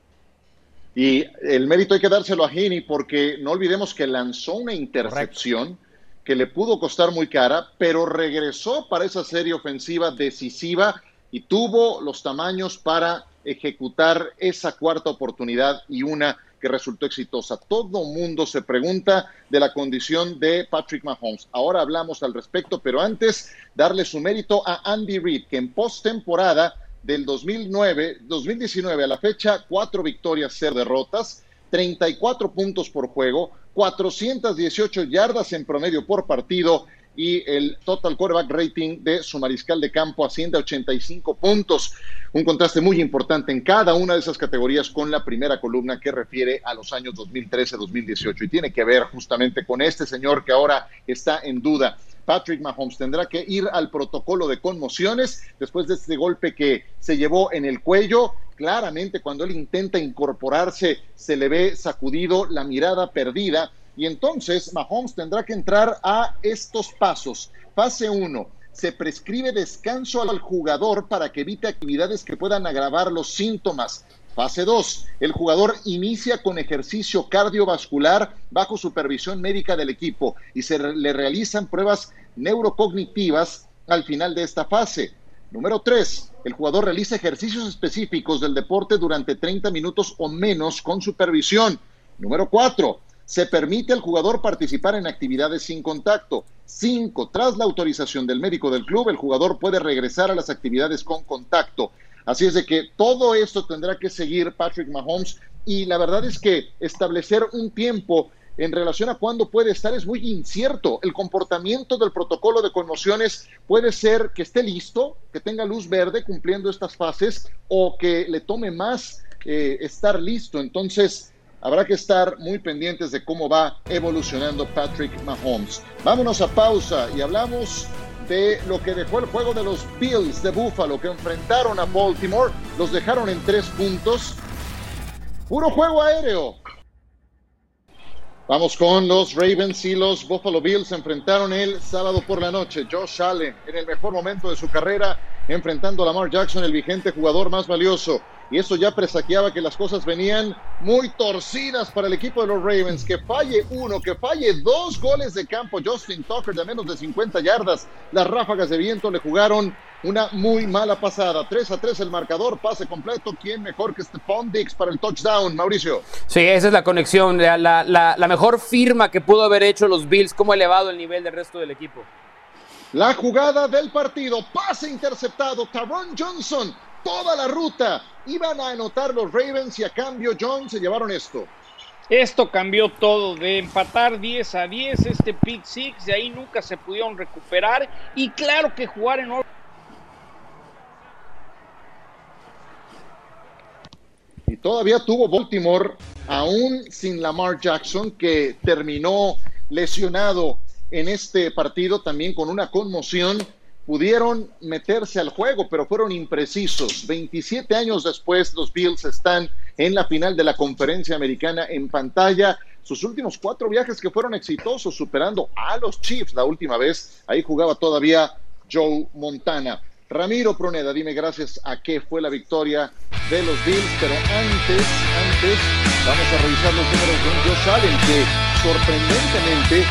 Y el mérito hay que dárselo a Heaney porque no olvidemos que lanzó una intercepción que le pudo costar muy cara, pero regresó para esa serie ofensiva decisiva y tuvo los tamaños para ejecutar esa cuarta oportunidad y una que resultó exitosa. Todo mundo se pregunta de la condición de Patrick Mahomes. Ahora hablamos al respecto, pero antes darle su mérito a Andy Reid, que en postemporada del 2009, 2019 a la fecha, cuatro victorias, ser derrotas, 34 puntos por juego, 418 yardas en promedio por partido y el total quarterback rating de su mariscal de campo asciende a 85 puntos. Un contraste muy importante en cada una de esas categorías con la primera columna que refiere a los años 2013-2018 y tiene que ver justamente con este señor que ahora está en duda. Patrick Mahomes tendrá que ir al protocolo de conmociones después de este golpe que se llevó en el cuello. Claramente cuando él intenta incorporarse se le ve sacudido, la mirada perdida y entonces Mahomes tendrá que entrar a estos pasos. Fase 1. Se prescribe descanso al jugador para que evite actividades que puedan agravar los síntomas. Fase 2. El jugador inicia con ejercicio cardiovascular bajo supervisión médica del equipo y se le realizan pruebas neurocognitivas al final de esta fase. Número 3. El jugador realiza ejercicios específicos del deporte durante 30 minutos o menos con supervisión. Número 4. Se permite al jugador participar en actividades sin contacto. 5. Tras la autorización del médico del club, el jugador puede regresar a las actividades con contacto. Así es de que todo esto tendrá que seguir Patrick Mahomes y la verdad es que establecer un tiempo en relación a cuándo puede estar es muy incierto. El comportamiento del protocolo de conmociones puede ser que esté listo, que tenga luz verde cumpliendo estas fases o que le tome más eh, estar listo. Entonces, habrá que estar muy pendientes de cómo va evolucionando Patrick Mahomes. Vámonos a pausa y hablamos de lo que dejó el juego de los Bills de Buffalo que enfrentaron a Baltimore. Los dejaron en tres puntos. Puro juego aéreo. Vamos con los Ravens y los Buffalo Bills. Se enfrentaron el sábado por la noche. Josh Allen en el mejor momento de su carrera, enfrentando a Lamar Jackson, el vigente jugador más valioso y eso ya presagiaba que las cosas venían muy torcidas para el equipo de los Ravens. Que falle uno, que falle dos goles de campo. Justin Tucker de menos de 50 yardas. Las ráfagas de viento le jugaron una muy mala pasada. 3 a 3 el marcador, pase completo. ¿Quién mejor que Stephon Dix para el touchdown, Mauricio? Sí, esa es la conexión, la, la, la, mejor firma que pudo haber hecho los Bills, como elevado el nivel del resto del equipo. La jugada del partido, pase interceptado, Taron Johnson, toda la ruta. Iban a anotar los Ravens y a cambio John se llevaron esto. Esto cambió todo, de empatar 10 a 10, este pick six, de ahí nunca se pudieron recuperar y claro que jugar en Y todavía tuvo Baltimore, aún sin Lamar Jackson, que terminó lesionado en este partido también con una conmoción. Pudieron meterse al juego, pero fueron imprecisos. 27 años después, los Bills están en la final de la conferencia americana en pantalla. Sus últimos cuatro viajes que fueron exitosos, superando a los Chiefs la última vez. Ahí jugaba todavía Joe Montana. Ramiro Proneda, dime gracias a qué fue la victoria de los Bills, pero antes, antes, vamos a revisar los números de Josh Allen, que sorprendentemente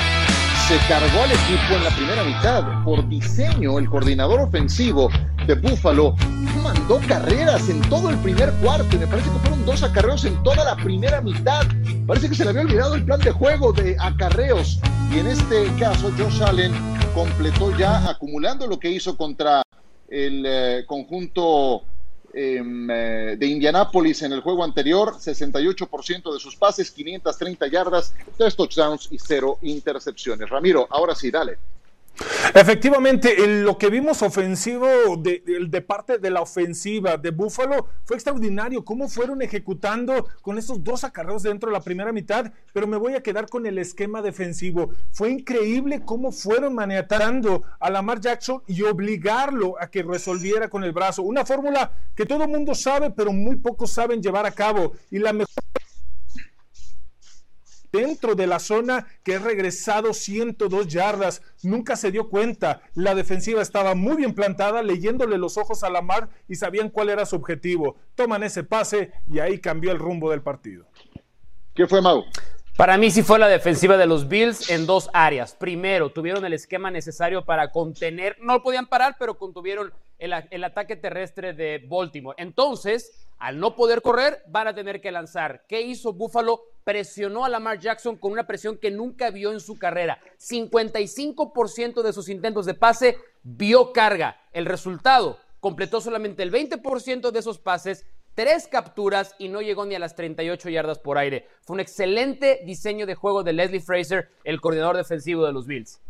se cargó al equipo en la primera mitad. Por diseño, el coordinador ofensivo de Buffalo mandó carreras en todo el primer cuarto y me parece que fueron dos acarreos en toda la primera mitad. Parece que se le había olvidado el plan de juego de acarreos y en este caso Josh Allen completó ya acumulando lo que hizo contra el eh, conjunto em, eh, de Indianápolis en el juego anterior, 68% de sus pases, 530 yardas, 3 touchdowns y 0 intercepciones. Ramiro, ahora sí, dale. Efectivamente, lo que vimos ofensivo de, parte de la ofensiva de Buffalo fue extraordinario. Cómo fueron ejecutando con esos dos acarreos dentro de la primera mitad, pero me voy a quedar con el esquema defensivo. Fue increíble cómo fueron maniatando a Lamar Jackson y obligarlo a que resolviera con el brazo. Una fórmula que todo el mundo sabe, pero muy pocos saben llevar a cabo. Y la mejor dentro de la zona que es regresado 102 yardas. Nunca se dio cuenta. La defensiva estaba muy bien plantada, leyéndole los ojos a la mar y sabían cuál era su objetivo. Toman ese pase y ahí cambió el rumbo del partido. ¿Qué fue, Mau? Para mí sí fue la defensiva de los Bills en dos áreas. Primero, tuvieron el esquema necesario para contener, no podían parar, pero contuvieron el, el ataque terrestre de Baltimore. Entonces, al no poder correr, van a tener que lanzar. ¿Qué hizo Buffalo? Presionó a Lamar Jackson con una presión que nunca vio en su carrera. 55% de sus intentos de pase vio carga. El resultado, completó solamente el 20% de esos pases, tres capturas y no llegó ni a las 38 yardas por aire. Fue un excelente diseño de juego de Leslie Fraser, el coordinador defensivo de los Bills.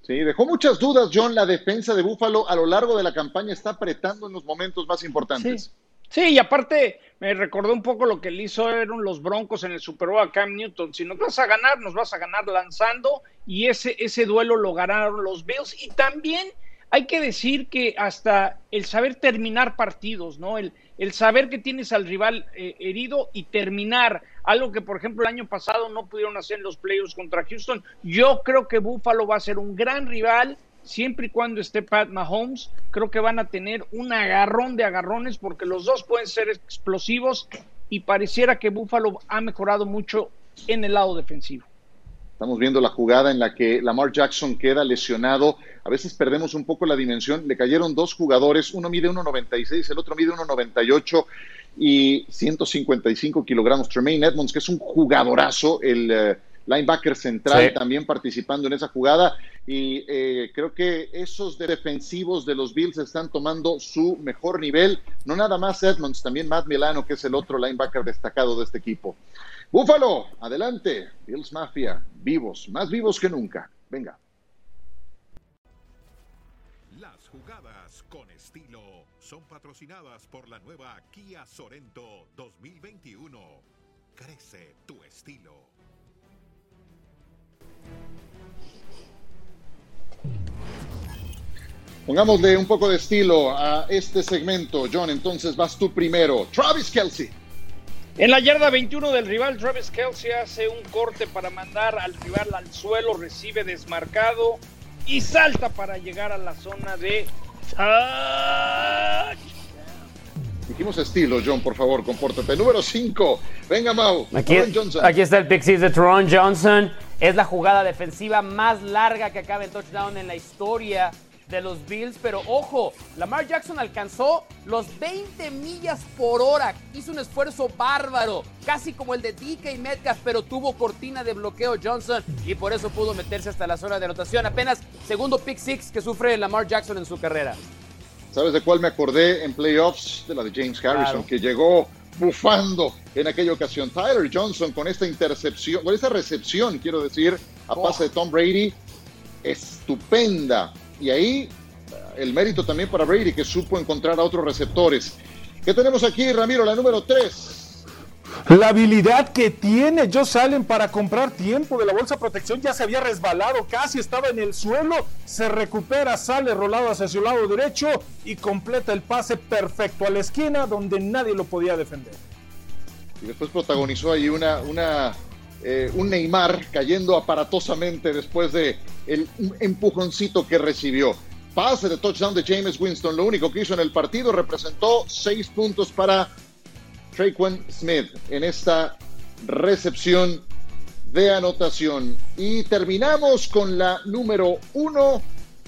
Sí, dejó muchas dudas, John. La defensa de Buffalo a lo largo de la campaña está apretando en los momentos más importantes. Sí, y aparte me recordó un poco lo que le hizo los Broncos en el Super Bowl a Cam Newton. Si nos vas a ganar, nos vas a ganar lanzando y ese, ese duelo lo ganaron los Bills. Y también hay que decir que hasta el saber terminar partidos, ¿no? El, el saber que tienes al rival eh, herido y terminar, algo que por ejemplo el año pasado no pudieron hacer en los playoffs contra Houston. Yo creo que Buffalo va a ser un gran rival siempre y cuando esté Pat Mahomes, creo que van a tener un agarrón de agarrones porque los dos pueden ser explosivos y pareciera que Buffalo ha mejorado mucho en el lado defensivo. Estamos viendo la jugada en la que Lamar Jackson queda lesionado. A veces perdemos un poco la dimensión. Le cayeron dos jugadores, uno mide 1,96, el otro mide 1,98 y 155 kilogramos. Tremaine Edmonds, que es un jugadorazo, el eh, linebacker central también participando en esa jugada y eh, creo que esos defensivos de los Bills están tomando su mejor nivel, no nada más Edmonds, también Matt Milano, que es el otro linebacker destacado de este equipo. Búfalo, adelante, Bills Mafia, vivos, más vivos que nunca. Venga. Las jugadas con estilo son patrocinadas por la nueva Kia Sorento 2021. Crece tu estilo. Pongámosle un poco de estilo a este segmento. John, entonces vas tú primero. Travis Kelsey. En la yarda 21 del rival, Travis Kelsey hace un corte para mandar al rival al suelo, recibe desmarcado y salta para llegar a la zona de Dijimos estilo, John, por favor, compórtate. Número 5. Venga, Mau. Aquí, aquí está el pick de Teron Johnson. Es la jugada defensiva más larga que acaba en touchdown en la historia de los Bills, pero ojo, Lamar Jackson alcanzó los 20 millas por hora, hizo un esfuerzo bárbaro, casi como el de DK Metcalf, pero tuvo cortina de bloqueo Johnson y por eso pudo meterse hasta la zona de anotación. Apenas segundo pick six que sufre Lamar Jackson en su carrera. ¿Sabes de cuál me acordé en playoffs? De la de James Harrison, que llegó bufando en aquella ocasión. Tyler Johnson con esta intercepción, con esta recepción, quiero decir, a pase de Tom Brady, estupenda. Y ahí el mérito también para Brady, que supo encontrar a otros receptores. ¿Qué tenemos aquí, Ramiro? La número 3. La habilidad que tiene Josh Allen para comprar tiempo de la bolsa de protección ya se había resbalado, casi estaba en el suelo, se recupera, sale rolado hacia su lado derecho y completa el pase perfecto a la esquina donde nadie lo podía defender. Y después protagonizó ahí una, una eh, un Neymar cayendo aparatosamente después de el empujoncito que recibió. Pase de touchdown de James Winston, lo único que hizo en el partido representó seis puntos para Traquan Smith en esta recepción de anotación. Y terminamos con la número uno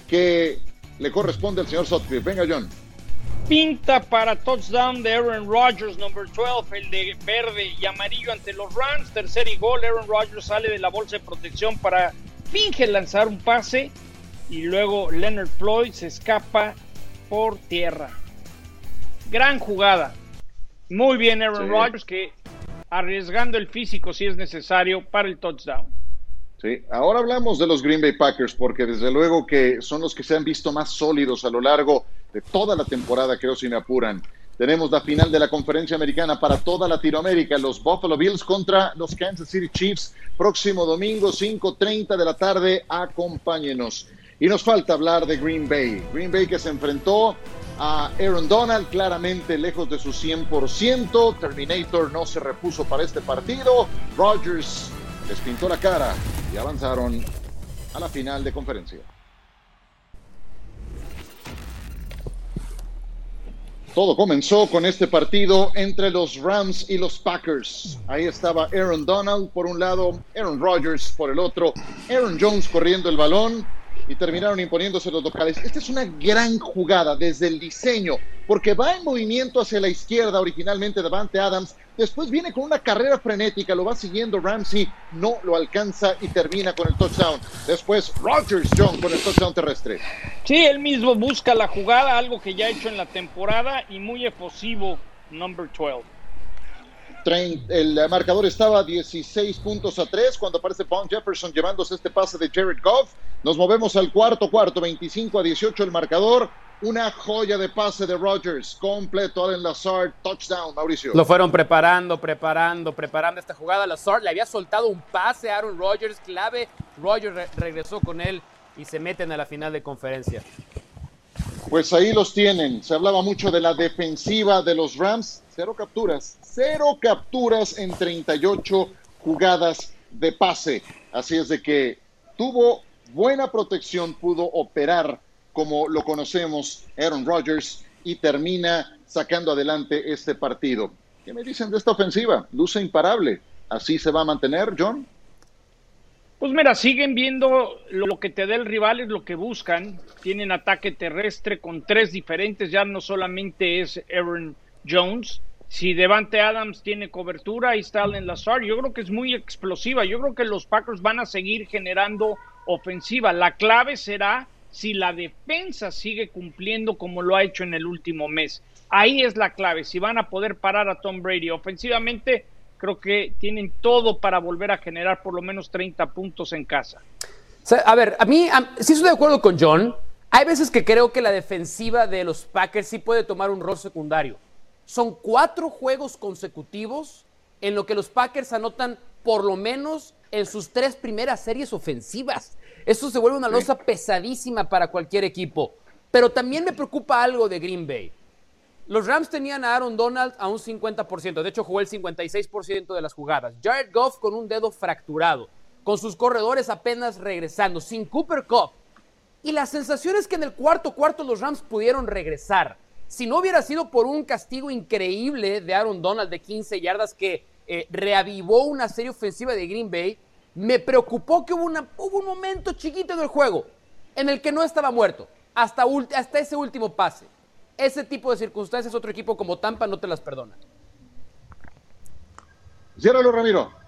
que le corresponde al señor Sotcliffe. Venga, John. Pinta para touchdown de Aaron Rodgers, number 12, el de verde y amarillo ante los Rams. Tercer y gol. Aaron Rodgers sale de la bolsa de protección para finge lanzar un pase y luego Leonard Floyd se escapa por tierra. Gran jugada. Muy bien Aaron Rodgers que arriesgando el físico si es necesario para el touchdown. Sí, ahora hablamos de los Green Bay Packers porque desde luego que son los que se han visto más sólidos a lo largo de toda la temporada, creo si me apuran. Tenemos la final de la conferencia americana para toda Latinoamérica, los Buffalo Bills contra los Kansas City Chiefs, próximo domingo 5.30 de la tarde, acompáñenos. Y nos falta hablar de Green Bay, Green Bay que se enfrentó a Aaron Donald, claramente lejos de su 100%, Terminator no se repuso para este partido, Rodgers les pintó la cara y avanzaron a la final de conferencia. Todo comenzó con este partido entre los Rams y los Packers. Ahí estaba Aaron Donald por un lado, Aaron Rodgers por el otro, Aaron Jones corriendo el balón y terminaron imponiéndose los locales. Esta es una gran jugada desde el diseño, porque va en movimiento hacia la izquierda originalmente Davante Adams, después viene con una carrera frenética, lo va siguiendo Ramsey, no lo alcanza y termina con el touchdown. Después Rogers John con el touchdown terrestre. Sí, él mismo busca la jugada, algo que ya ha hecho en la temporada y muy efusivo, number 12. El marcador estaba 16 puntos a 3 cuando aparece Paul Jefferson llevándose este pase de Jared Goff. Nos movemos al cuarto cuarto, 25 a 18 el marcador. Una joya de pase de Rodgers, completo Allen Lazard, touchdown, Mauricio. Lo fueron preparando, preparando, preparando esta jugada. Lazard le había soltado un pase a Aaron Rodgers, clave. Rodgers regresó con él y se meten a la final de conferencia. Pues ahí los tienen. Se hablaba mucho de la defensiva de los Rams. Cero capturas, cero capturas en 38 jugadas de pase. Así es de que tuvo buena protección, pudo operar como lo conocemos Aaron Rodgers y termina sacando adelante este partido. ¿Qué me dicen de esta ofensiva? Luce imparable. ¿Así se va a mantener, John? Pues mira, siguen viendo lo que te da el rival, es lo que buscan. Tienen ataque terrestre con tres diferentes, ya no solamente es Aaron Jones. Si Devante Adams tiene cobertura, ahí está Allen Lazard. Yo creo que es muy explosiva. Yo creo que los Packers van a seguir generando ofensiva. La clave será si la defensa sigue cumpliendo como lo ha hecho en el último mes. Ahí es la clave. Si van a poder parar a Tom Brady ofensivamente, creo que tienen todo para volver a generar por lo menos 30 puntos en casa. A ver, a mí sí estoy de acuerdo con John. Hay veces que creo que la defensiva de los Packers sí puede tomar un rol secundario. Son cuatro juegos consecutivos en lo que los Packers anotan por lo menos en sus tres primeras series ofensivas. Eso se vuelve una losa pesadísima para cualquier equipo. Pero también me preocupa algo de Green Bay. Los Rams tenían a Aaron Donald a un 50%, de hecho jugó el 56% de las jugadas. Jared Goff con un dedo fracturado, con sus corredores apenas regresando, sin Cooper Cup. Y la sensación es que en el cuarto cuarto los Rams pudieron regresar. Si no hubiera sido por un castigo increíble de Aaron Donald de 15 yardas que eh, reavivó una serie ofensiva de Green Bay, me preocupó que hubo, una, un momento chiquito del juego en el que no estaba muerto. hasta, hasta ese último pase. Ese tipo de circunstancias otro equipo como Tampa no te las perdona. Ciérralo, Ramiro.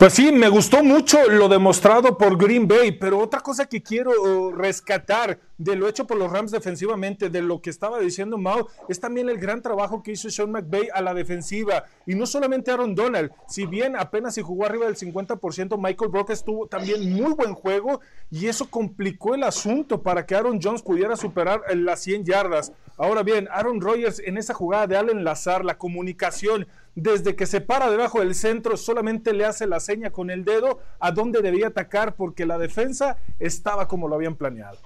Pues sí, me gustó mucho lo demostrado por Green Bay, pero otra cosa que quiero uh, rescatar de lo hecho por los Rams defensivamente, de lo que estaba diciendo Mao, es también el gran trabajo que hizo Sean McVay a la defensiva. Y no solamente Aaron Donald, si bien apenas si jugó arriba del 50%, Michael Brock tuvo también muy buen juego y eso complicó el asunto para que Aaron Jones pudiera superar las 100 yardas. Ahora bien, Aaron Rodgers en esa jugada de Allen Lazar, la comunicación, desde que se para debajo del centro, solamente le hace la seña con el dedo a dónde debía atacar porque la defensa estaba como lo habían planeado.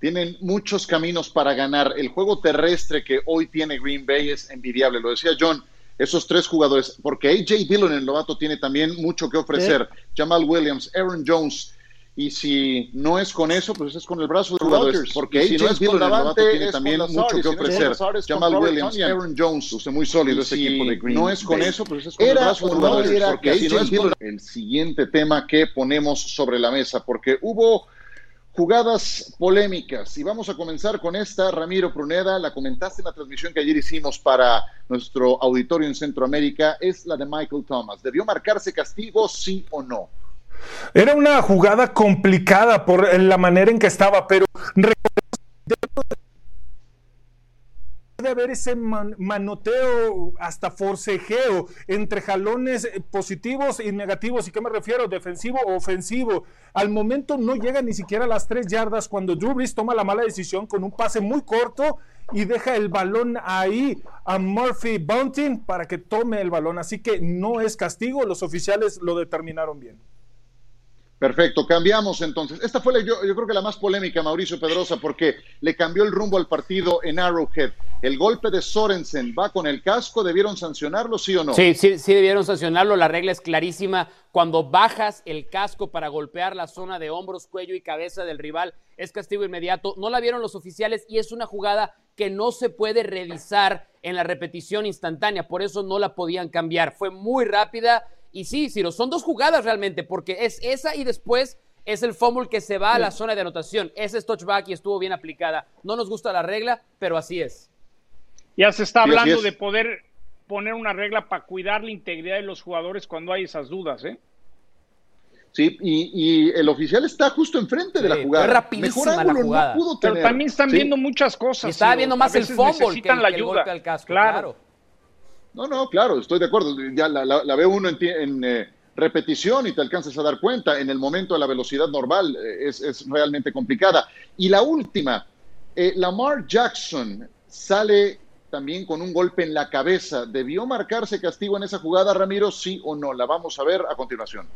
Tienen muchos caminos para ganar. El juego terrestre que hoy tiene Green Bay es envidiable. Lo decía John, esos tres jugadores, porque AJ Dillon, el novato, tiene también mucho que ofrecer. Jamal Williams, Aaron Jones, y si no es con eso, pues es con el brazo de jugadores. Porque si no es con Davante, tiene también mucho que ofrecer. Jamal Williams, Aaron Jones, usted muy sólido ese equipo de Green No es con eso, pues es con el brazo de jugadores. Porque si no es el siguiente tema que ponemos sobre la mesa, porque hubo jugadas polémicas. Y vamos a comenzar con esta, Ramiro Pruneda, la comentaste en la transmisión que ayer hicimos para nuestro auditorio en Centroamérica, es la de Michael Thomas. ¿Debió marcarse castigo, sí o no? Era una jugada complicada por la manera en que estaba, pero de haber ese manoteo hasta forcejeo entre jalones positivos y negativos. ¿Y qué me refiero? Defensivo o ofensivo. Al momento no llega ni siquiera a las tres yardas cuando Drew Brees toma la mala decisión con un pase muy corto y deja el balón ahí a Murphy Bunting para que tome el balón. Así que no es castigo, los oficiales lo determinaron bien. Perfecto, cambiamos entonces. Esta fue la, yo, yo, creo que la más polémica, Mauricio Pedrosa, porque le cambió el rumbo al partido en Arrowhead. El golpe de Sorensen va con el casco, ¿debieron sancionarlo, sí o no? Sí, sí, sí debieron sancionarlo. La regla es clarísima. Cuando bajas el casco para golpear la zona de hombros, cuello y cabeza del rival, es castigo inmediato. No la vieron los oficiales y es una jugada que no se puede revisar en la repetición instantánea. Por eso no la podían cambiar. Fue muy rápida y sí, Ciro, son dos jugadas realmente, porque es esa y después es el fumble que se va a la zona de anotación. Ese es touchback y estuvo bien aplicada. No nos gusta la regla, pero así es. Ya se está hablando de poder poner una regla para cuidar la integridad de los jugadores cuando hay esas dudas, ¿eh? Sí, y, el oficial está justo enfrente de la jugada. La jugada. Pero también están viendo muchas cosas. está viendo más el fumble que, la ayuda. al casco, claro. No, no, claro, estoy de acuerdo. Ya la, la, ve uno en, eh, repetición y te alcanzas a dar cuenta. En el momento de la velocidad normal eh, es, realmente complicada. Y la última, eh, Lamar Jackson sale también con un golpe en la cabeza. ¿Debió marcarse castigo en esa jugada, Ramiro? Sí o no. La vamos a ver a continuación.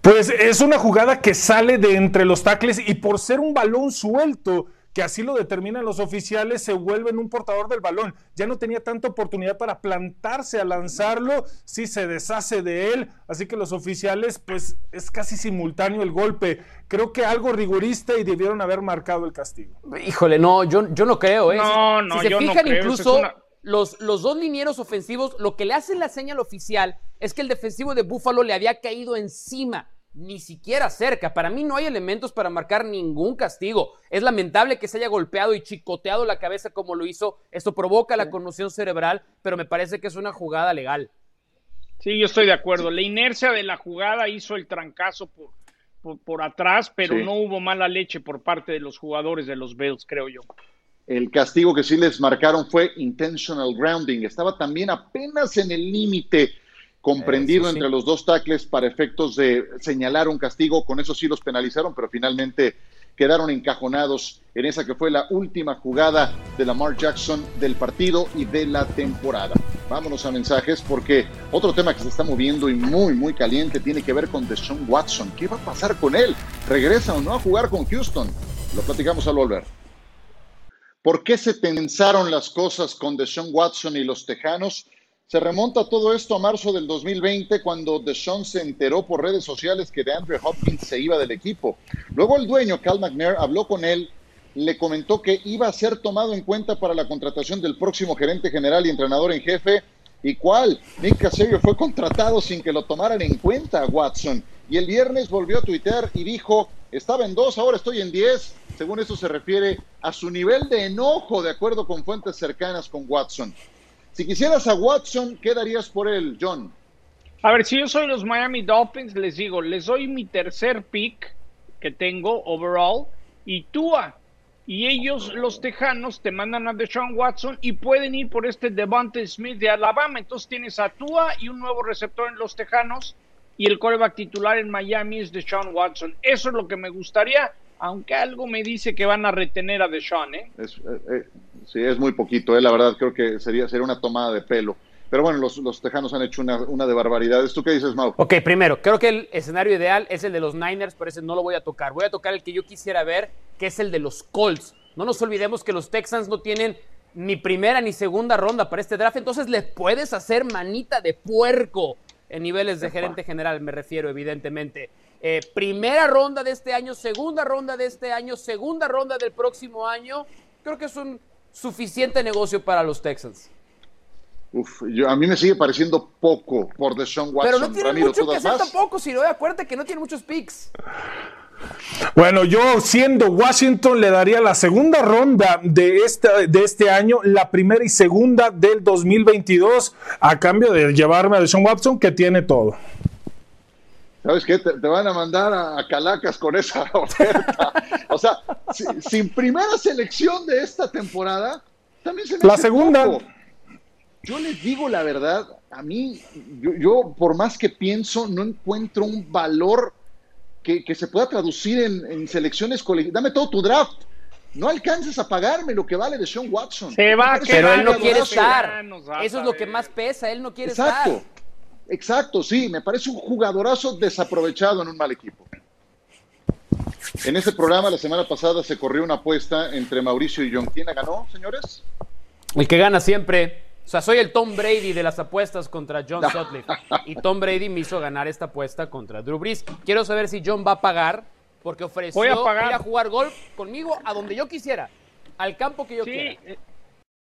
Pues es una jugada que sale de entre los tacles y por ser un balón suelto que así lo determinan los oficiales, se vuelve en un portador del balón. Ya no tenía tanta oportunidad para plantarse a lanzarlo, sí se deshace de él, así que los oficiales, pues es casi simultáneo el golpe. Creo que algo rigurista y debieron haber marcado el castigo. Híjole, no, yo, yo no creo. ¿eh? No, no, si se fijan, incluso los, los dos linieros ofensivos, lo que le hacen la señal oficial es que el defensivo de Búfalo le había caído encima ni siquiera cerca. Para mí no hay elementos para marcar ningún castigo. Es lamentable que se haya golpeado y chicoteado la cabeza como lo hizo. Esto provoca la conmoción cerebral, pero me parece que es una jugada legal. Sí, yo estoy de acuerdo. La inercia de la jugada hizo el trancazo por, por, atrás, pero no hubo mala leche por parte de los jugadores de los Bills, creo yo. El castigo que sí les marcaron fue intentional grounding. Estaba también apenas en el límite comprendido entre los dos tackles para efectos de señalar un castigo. Con eso sí los penalizaron, pero finalmente quedaron encajonados en esa que fue la última jugada de Lamar Jackson del partido y de la temporada. Vámonos a mensajes porque otro tema que se está moviendo y muy, muy caliente tiene que ver con Deshaun Watson. ¿Qué va a pasar con él? ¿Regresa o no a jugar con Houston? Lo platicamos al volver. ¿Por qué se pensaron las cosas con Deshaun Watson y los Tejanos? Se remonta todo esto a marzo del 2020 cuando Deshaun se enteró por redes sociales que DeAndre Hopkins se iba del equipo. Luego el dueño, Cal McNair, habló con él, le comentó que iba a ser tomado en cuenta para la contratación del próximo gerente general y entrenador en jefe. ¿Y cuál? Nick Casario fue contratado sin que lo tomaran en cuenta, Watson. Y el viernes volvió a tuitear y dijo, estaba en dos, ahora estoy en diez. Según eso se refiere a su nivel de enojo, de acuerdo con fuentes cercanas con Watson. Si quisieras a Watson, ¿qué darías por él, John? A ver, si yo soy los Miami Dolphins, les digo, les doy mi tercer pick que tengo overall y Tua. Y ellos, los tejanos, te mandan a Deshaun Watson y pueden ir por este Devontae Smith de Alabama. Entonces tienes a Tua y un nuevo receptor en los tejanos y el coreback titular en Miami es Deshaun Watson. Eso es lo que me gustaría, aunque algo me dice que van a retener a Deshaun, ¿eh? Es, eh, eh, sí, es muy poquito, ¿eh? la verdad creo que sería, sería una tomada de pelo. Pero bueno, los, los tejanos han hecho una, una, de barbaridades. ¿Tú qué dices, Mau? Ok, primero, creo que el escenario ideal es el de los Niners, pero ese no lo voy a tocar. Voy a tocar el que yo quisiera ver, que es el de los Colts. No nos olvidemos que los Texans no tienen ni primera ni segunda ronda para este draft, entonces les puedes hacer manita de puerco en niveles de gerente general, me refiero, evidentemente. Eh, primera ronda de este año, segunda ronda de este año, segunda ronda del próximo año. Creo que es un suficiente negocio para los Texans. Uf, yo, a mí me sigue pareciendo poco por Deshaun Watson. Pero no tiene Ramiro, mucho ¿tú que hacer más? tampoco, si no, acuérdate que no tiene muchos picks. Bueno, yo siendo Washington le daría la segunda ronda de, esta, de este año, la primera y segunda del 2022, a cambio de llevarme a Deshaun Watson, que tiene todo. ¿Sabes qué? Te, te van a mandar a, a Calacas con esa oferta. o sea, si- sin primera selección de esta temporada, también se me La hace segunda. poco. Yo les digo la verdad, a mí, yo, yo, por más que pienso, no encuentro un valor que, que se pueda traducir en, en selecciones colegiales. Dame todo tu draft. No alcanzas a pagarme lo que vale de Sean Watson. Se va Pero él no quiere estar. Eso es lo que más pesa, él no quiere Exacto, estar. Exacto, sí, me parece un jugadorazo desaprovechado en un mal equipo. En este programa la semana pasada se corrió una apuesta entre Mauricio y John. ¿Quién la ganó, señores? El que gana siempre. O sea, soy el Tom Brady de las apuestas contra John Sutcliffe. Y Tom Brady me hizo ganar esta apuesta contra Drew Brees. Quiero saber si John va a pagar, porque ofreció Voy a pagar. ir a jugar golf conmigo a donde yo quisiera, al campo que yo Sí, quiera. eh,